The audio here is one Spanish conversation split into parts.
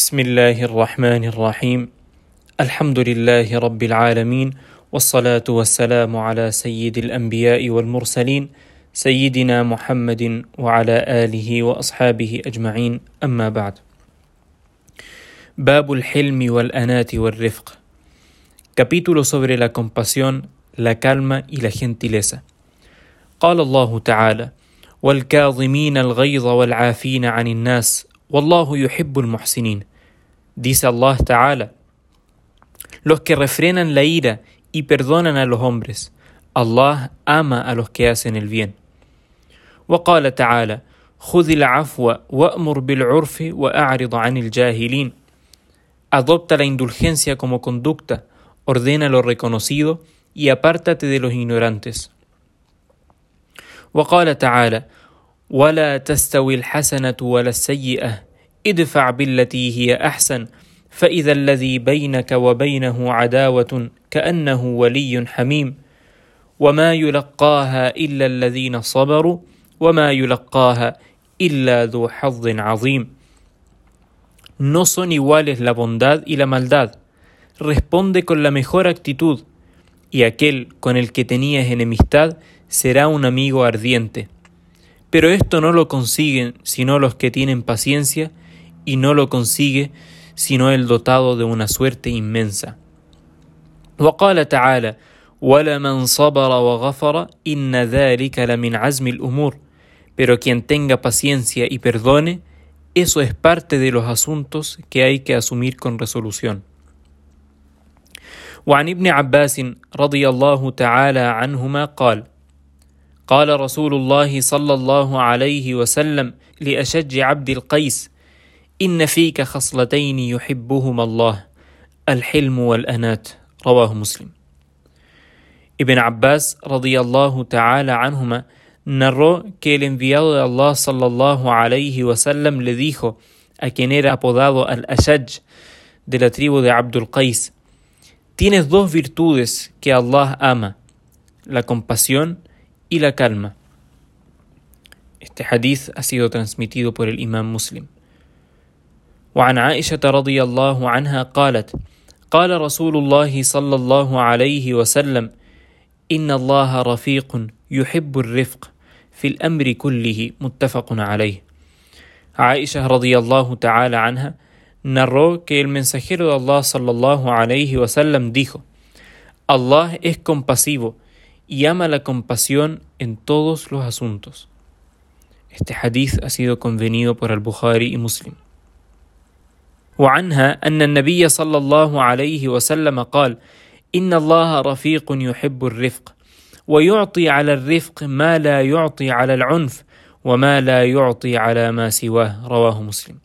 بسم الله الرحمن الرحيم الحمد لله رب العالمين والصلاة والسلام على سيد الأنبياء والمرسلين سيدنا محمد وعلى آله وأصحابه أجمعين أما بعد باب الحلم والأنات والرفق Capítulo sobre la compasión, la calma y la gentileza. قال الله تعالى: والكاظمين الغيظ والعافين عن الناس والله يحب المحسنين. Dice Allah Ta'ala: Los que refrenan la ira y perdonan a los hombres. Allah ama a los que hacen el bien. وقال تعالى: خذ العفو وأمر بالعرف وأعرض عن الجاهلين. Adopta la indulgencia como conducta ordena lo reconocido y apártate de los ignorantes. وقال تعالى: ولا تستوي الحسنة ولا السيئة ادفع بالتي هي أحسن فإذا الذي بينك وبينه عداوة كأنه ولي حميم وما يلقاها إلا الذين صبروا وما يلقاها إلا ذو حظ عظيم No son iguales la bondad y la maldad responde con la mejor actitud, y aquel con el que tenías enemistad será un amigo ardiente. Pero esto no lo consiguen sino los que tienen paciencia, y no lo consigue sino el dotado de una suerte inmensa. وقال تعالى: ولمن صبر وغفر إن ذلك لمن عزم الأمور. Pero quien tenga paciencia y perdone, eso es parte de los asuntos que hay que asumir con resolución. وعن ابن عباس رضي الله تعالى عنهما قال قال رسول الله صلى الله عليه وسلم لاشج عبد القيس ان فيك خصلتين يحبهما الله الحلم والانات رواه مسلم Ibn Abbas radiyallahu ta'ala anhuma narró que el enviado de Allah sallallahu alayhi wasallam le dijo a quien era apodado al-Ashaj de la tribu de Abdul Qais Tienes dos virtudes que Allah ama, la compasión y la calma. Este hadith ha sido transmitido por el imam muslim. وعن عائشة رضي الله عنها قالت قال رسول الله صلى الله عليه وسلم إن الله رفيق يحب الرفق في الأمر كله متفق عليه عائشة رضي الله تعالى عنها narró que el mensajero de Allah sallallahu alayhi wasallam dijo: Allah es compasivo y ama la compasión en todos los asuntos. Este hadith ha sido convenido por al-Bukhari y Muslim. وعنها أن النبي صلى الله عليه وسلم قال: إن الله رفيق يحب الرفق ويعطي على الرفق ما لا يعطي على العنف وما لا يعطي على ما سواه رواه مسلم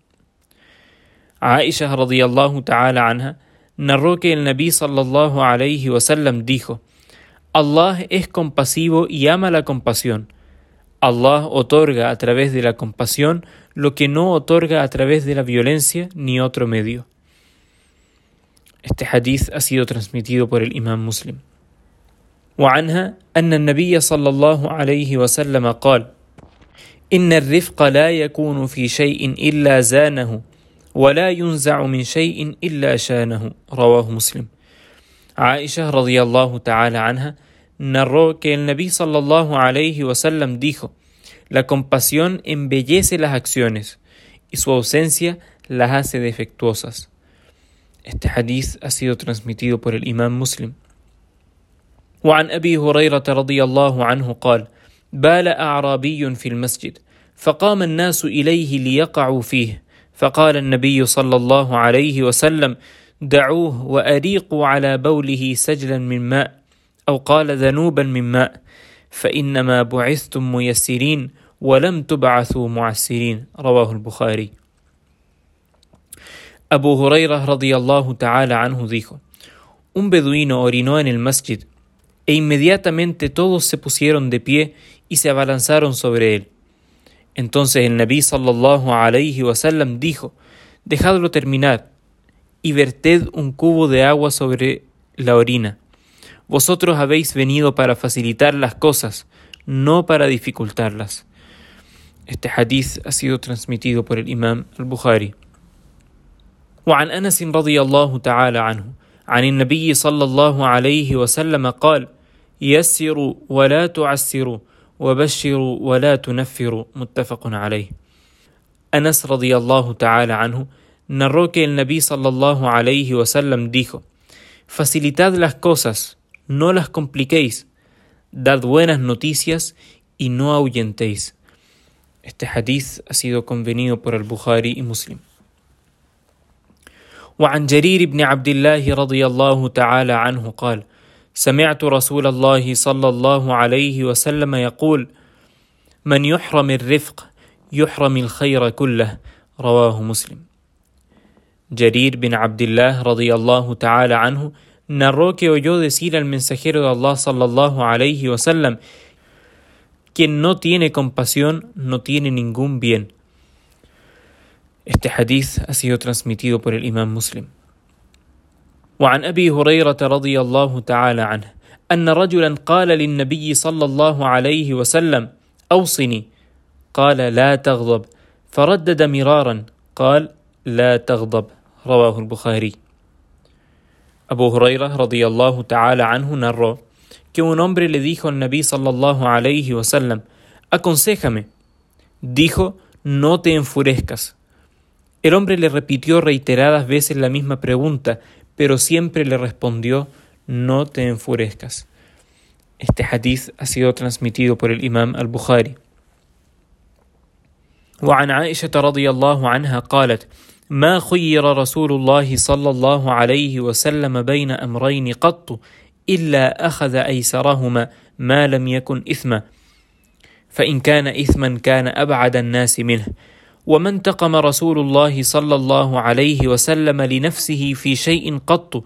Aisha radiyallahu ta'ala anha narró que el Nabi sallallahu alayhi wasallam dijo: Allah es compasivo y ama la compasión. Allah otorga a través de la compasión lo que no otorga a través de la violencia ni otro medio. Este hadith ha sido transmitido por el Imam Muslim. وعنها أن النبي صلى الله عليه وسلم قال: إن الرفق لا يكون في شيء إلا زانه ولا ينزع من شيء إلا شانه رواه مسلم Aisha radiyallahu ta'ala anha narró que el Nabi sallallahu alayhi wasallam dijo: La compasión embellece las acciones y su ausencia las hace defectuosas. Este hadith ha sido transmitido por el Imam Muslim. وعن أبي هريرة رضي الله عنه قال: بال أعرابي في المسجد فقام الناس إليه ليقعوا فيه فقال النبي صلى الله عليه وسلم دعوه وأريقوا على بوله سجلا من ماء أو قال ذنوبا من ماء فإنما بعثتم ميسرين ولم تبعثوا معسرين رواه البخاري Abu Hurairah radiyallahu ta'ala anhu dijo, Un beduino orinó en el masjid, e inmediatamente todos se pusieron de pie y se abalanzaron sobre él. Entonces el Nabi sallallahu alayhi wasallam dijo: Dejadlo terminar y verted un cubo de agua sobre la orina. Vosotros habéis venido para facilitar las cosas, no para dificultarlas. Este hadith ha sido transmitido por el Imam al-Bukhari. وعن انس رضي الله تعالى عنه عن النبي صلى الله عليه وسلم قال يسروا ولا تعسروا وبشروا ولا تنفروا متفق عليه Anas radiallahu ta'ala anhu narró que el Nabi sallallahu alayhi wasallam dijo Facilitad las cosas, no las compliquéis, dad buenas noticias y no ahuyentéis. Este hadith ha sido convenido por al-Bukhari y Muslim. وعن جرير بن عبد الله رضي الله تعالى عنه قال سمعت رسول الله صلى الله عليه وسلم يقول من يحرم الرفق يحرم الخير كله رواه مسلم جرير بن عبد الله رضي الله تعالى عنه narró que oyó decir al mensajero de Allah sallallahu alayhi wasallam quien no tiene compasión no tiene ningún bien. Este hadith ha sido transmitido por el imam muslim. وعن ابي هريره رضي الله تعالى عنه ان رجلا قال للنبي صلى الله عليه وسلم اوصني قال لا تغضب فردد مرارا قال لا تغضب رواه البخاري Abu Huraira radiyallahu ta'ala anhu narró que un hombre le dijo al Nabi sallallahu alayhi wasallam, aconsejame. Dijo, no te enfurezcas. El hombre le repitió reiteradas veces la misma pregunta, pero siempre le respondió, no te enfurezcas. Este hadith ha sido transmitido por el imam al-Bukhari. وعن عائشة رضي الله عنها قالت: ما خير رسول الله صلى الله عليه وسلم بين أمرين قط إلا أخذ أيسرهما ما لم يكن إثما. فإن كان إثما كان أبعد الناس منه. وما انتقم رسول الله صلى الله عليه وسلم لنفسه في شيء قط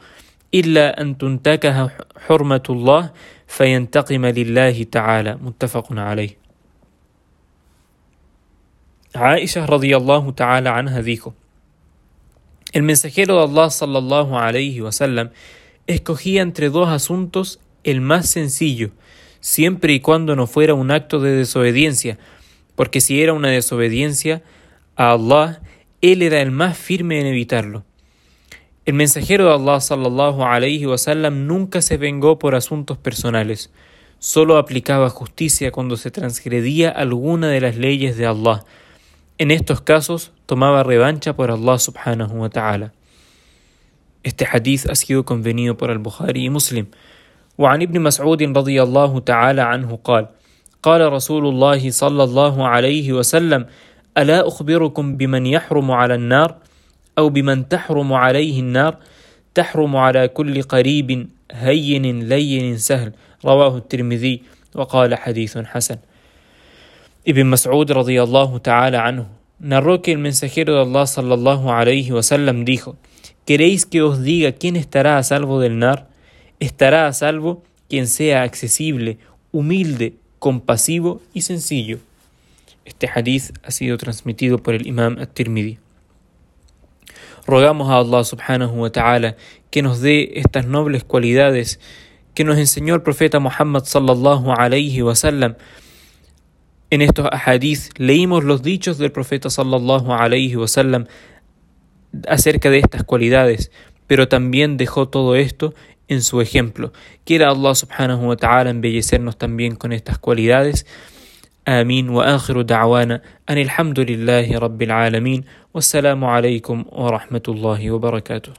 إلا أن تنتكه حرمة الله فينتقم لله تعالى. متفق عليه. عائشة رضي الله تعالى عنها dijo El mensajero de Allah sallallahu alayhi wasallam escogía entre dos asuntos el más sencillo, siempre y cuando no fuera un acto de desobediencia, porque si era una desobediencia a Allah, él era el más firme en evitarlo. El mensajero de Allah sallallahu alayhi wasallam nunca se vengó por asuntos personales, solo aplicaba justicia cuando se transgredía alguna de las leyes de Allah. En estos casos tomaba revancha por Allah subhanahu wa ta'ala. Este hadith ha sido convenido por al-Bukhari y Muslim. وعن ابن مسعود رضي الله تعالى عنه قال قال رسول الله صلى الله عليه وسلم ألا أخبركم بمن يحرم على النار أو بمن تحرم عليه النار تحرم على كل قريب هين لين سهل رواه الترمذي وقال حديث حسن Ibn Mas'ud radiyallahu narró que el mensajero de Allah sallallahu alayhi dijo: ¿Queréis que os diga quién estará a salvo del nar? Estará a salvo quien sea accesible, humilde, compasivo y sencillo. Este hadith ha sido transmitido por el Imam At-Tirmidhi. Rogamos a Allah subhanahu wa ta'ala que nos dé estas nobles cualidades que nos enseñó el profeta Muhammad sallallahu alayhi wasallam en estos hadith leímos los dichos del profeta sallallahu alayhi wasallam acerca de estas cualidades, pero también dejó todo esto en su ejemplo. Quiera Allah subhanahu wa ta'ala embellecernos también con estas cualidades. آمين وآخر دعوانا أن الحمد لله رب العالمين والسلام عليكم ورحمة الله وبركاته